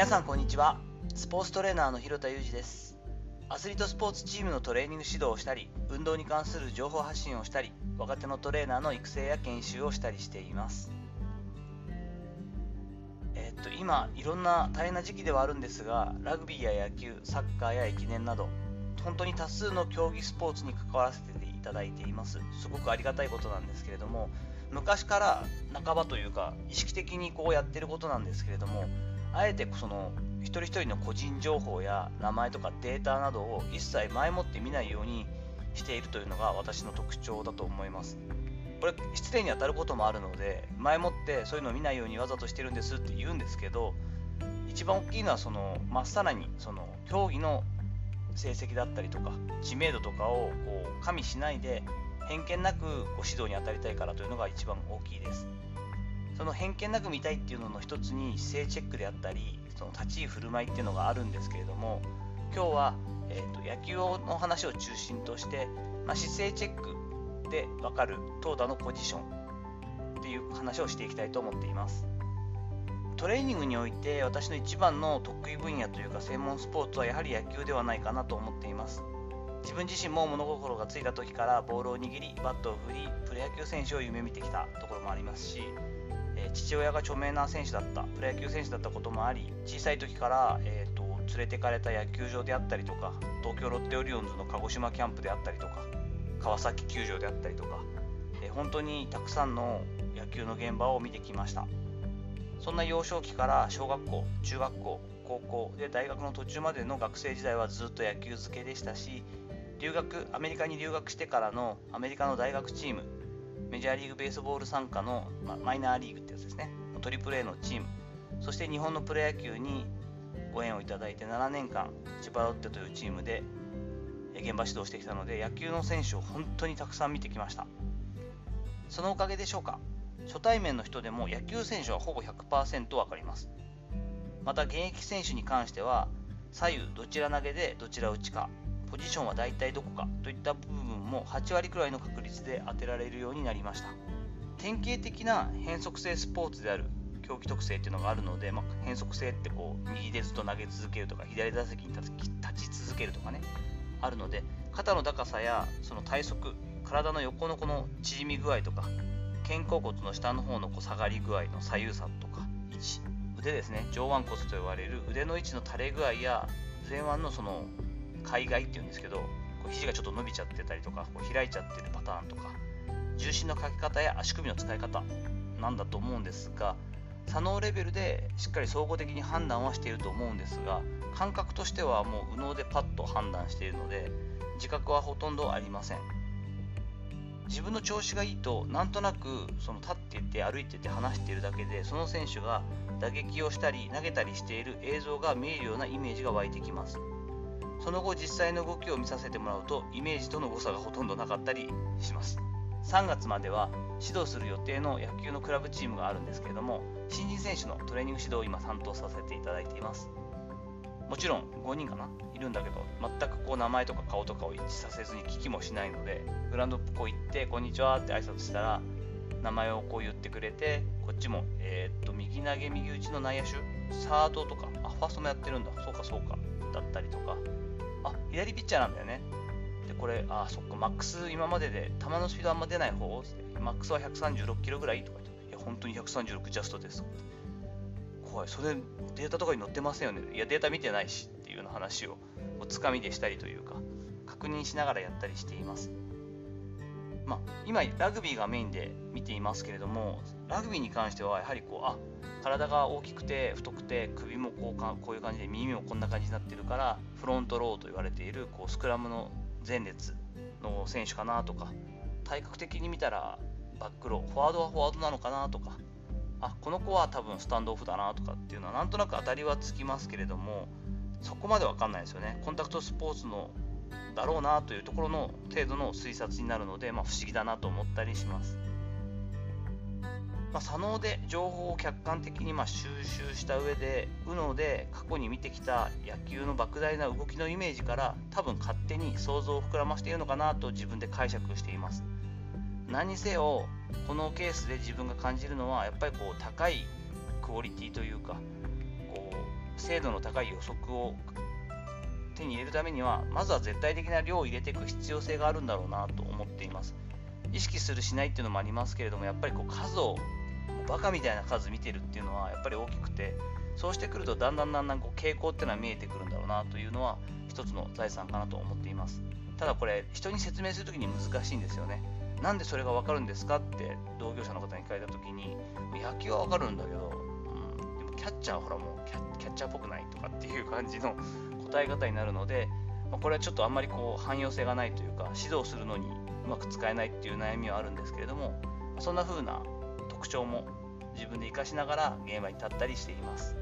皆さんこんにちは。スポーツトレーナーの広田裕二です。アスリートスポーツチームのトレーニング指導をしたり運動に関する情報発信をしたり若手のトレーナーの育成や研修をしたりしています。えっと今いろんな大変な時期ではあるんですがラグビーや野球サッカーや駅伝など本当に多数の競技スポーツに関わらせていただいています。すごくありがたいことなんですけれども昔から半ばというか意識的にこうやってることなんですけれどもあえてその一人一人の個人情報や名前とかデータなどを一切前もって見ないようにしているというのが私の特徴だと思います。これ失礼に当たることもあるので前もってそういうのを見ないようにわざとしてるんですって言うんですけど一番大きいのはそのまっさらにその競技の成績だったりとか知名度とかをこう加味しないで偏見なくご指導に当たりたいからというのが一番大きいです。その偏見なく見たいっていうのの一つに姿勢チェックであったりその立ち居振る舞いっていうのがあるんですけれども今日は、えーと、野球の話を中心として、まあ、姿勢チェックで分かる投打のポジションっていう話をしていきたいと思っています。トレーニングにおいて私の一番の得意分野というか専門スポーツはやはり野球ではないかなと思っています。自分自身も物心がついた時からボールを握りバットを振りプロ野球選手を夢見てきたところもありますし父親が著名な選手だったプロ野球選手だったこともあり小さい時から、えーと、連れてかれた野球場であったりとか東京ロッテオリオンズの鹿児島キャンプであったりとか川崎球場であったりとか、えー、本当にたくさんの野球の現場を見てきました。そんな幼少期から小学校中学校高校で大学の途中までの学生時代はずっと野球漬けでしたし留学アメリカに留学してからのアメリカの大学チームメジャーリーグベースボール参加の、まマイナーリーグってやつですね、トリプル A のチーム、そして日本のプロ野球にご縁をいただいて7年間、千葉ロッテというチームで現場指導してきたので、野球の選手を本当にたくさん見てきました。そのおかげでしょうか、初対面の人でも野球選手はほぼ100%分かります。また現役選手に関しては、左右どちら投げでどちら打ちか、ポジションは大体どこかといった部分も8割くらいの確率で当てられるようになりました。典型的な変則性スポーツである競技特性っていうのがあるので、まあ、変則性ってこう右でずっと投げ続けるとか左打席に立ち続けるとかねあるので肩の高さやその体側体の横のこの縮み具合とか肩甲骨の下の方のこう下がり具合の左右差とか位置腕ですね上腕骨と呼ばれる腕の位置の垂れ具合や前腕のその海外っていうんですけどこう肘がちょっと伸びちゃってたりとかこう開いちゃってるパターンとか重心のかけ方や足首の使い方なんだと思うんですが左脳レベルでしっかり総合的に判断はしていると思うんですが感覚としてはもう右脳でパッと判断しているので自覚はほとんどありません。自分の調子がいいとなんとなくその立っていて歩いてて話しているだけでその選手が打撃をしたり投げたりしている映像が見えるようなイメージが湧いてきます。その後実際の動きを見させてもらうとイメージとの誤差がほとんどなかったりします。3月までは指導する予定の野球のクラブチームがあるんですけれども新人選手のトレーニング指導を今担当させていただいています。もちろん5人かな？いるんだけど全くこう名前とか顔とかを一致させずに聞きもしないのでグラウンドこう行って「こんにちは」って挨拶したら名前をこう言ってくれてこっちもえー、っと右投げ右打ちの内野手サードとかあファーストもやってるんだ。そうかそうか。だったりとか、左ピッチャーなんだよね。で、これ、あ、そっか、マックス今までで球のスピードあんま出ない方マックスは136キロぐらいとか言って、いや、本当に136ジャストです。怖い、それデータとかに載ってませんよね。いや、データ見てないしっていうような話をおつかみでしたりというか、確認しながらやったりしています。まあ、今、ラグビーがメインで見ていますけれども、ラグビーに関しては、やはりこう、あ体が大きくて太くて首もこうかこういう感じで耳もこんな感じになってるからフロントローと言われているこうスクラムの前列の選手かなとか体格的に見たらバックローフォワードはフォワードなのかなとかあこの子は多分スタンドオフだなとかっていうのはなんとなく当たりはつきますけれどもそこまで分かんないですよね。コンタクトスポーツのだろうなというところの程度の推察になるので、まあ、不思議だなと思ったりします。まあ、左脳で情報を客観的にま収集した上で UNO で過去に見てきた野球の莫大な動きのイメージから多分勝手に想像を膨らましているのかなと自分で解釈しています何にせよこのケースで自分が感じるのはやっぱりこう高いクオリティというかこう精度の高い予測を手に入れるためにはまずは絶対的な量を入れていく必要性があるんだろうなと思っています。意識するしないっていうのもありますけれどもやっぱりこう数をバカみたいな数見てるっていうのはやっぱり大きくてそうしてくるとだんだんだんだんこう傾向っていうのは見えてくるんだろうなというのは一つの財産かなと思っています。ただこれ人に説明するときに難しいんですよね。なんでそれが分かるんですかって同業者の方に聞かれたときに野球は分かるんだけど、うん、でもキャッチャーはほらもうキャキャッチャーっぽくないとかっていう感じの答え方になるので、まあ、これはちょっとあんまりこう汎用性がないというか指導するのにうまく使えないっていう悩みはあるんですけれどもそんな風な特徴も自分で活かしながら現場に立ったりしています。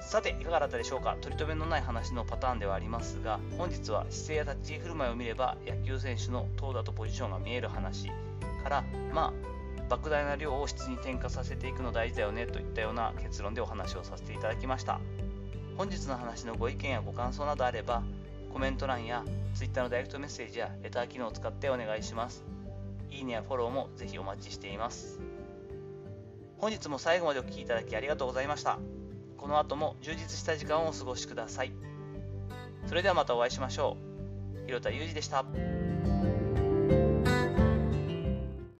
さていかがだったでしょうか？取り留めのない話のパターンではありますが本日は姿勢や立ち振る舞いを見れば野球選手の投打とポジションが見える話からまあ莫大な量を質に転化させていくの大事だよねといったような結論でお話をさせていただきました。本日の話のご意見やご感想などあればコメント欄や Twitter のダイレクトメッセージやレター機能を使ってお願いします。いいねやフォローもぜひお待ちしています。本日も最後までお聴きいただきありがとうございました。この後も充実した時間をお過ごしください。それではまたお会いしましょう。広田裕二でした。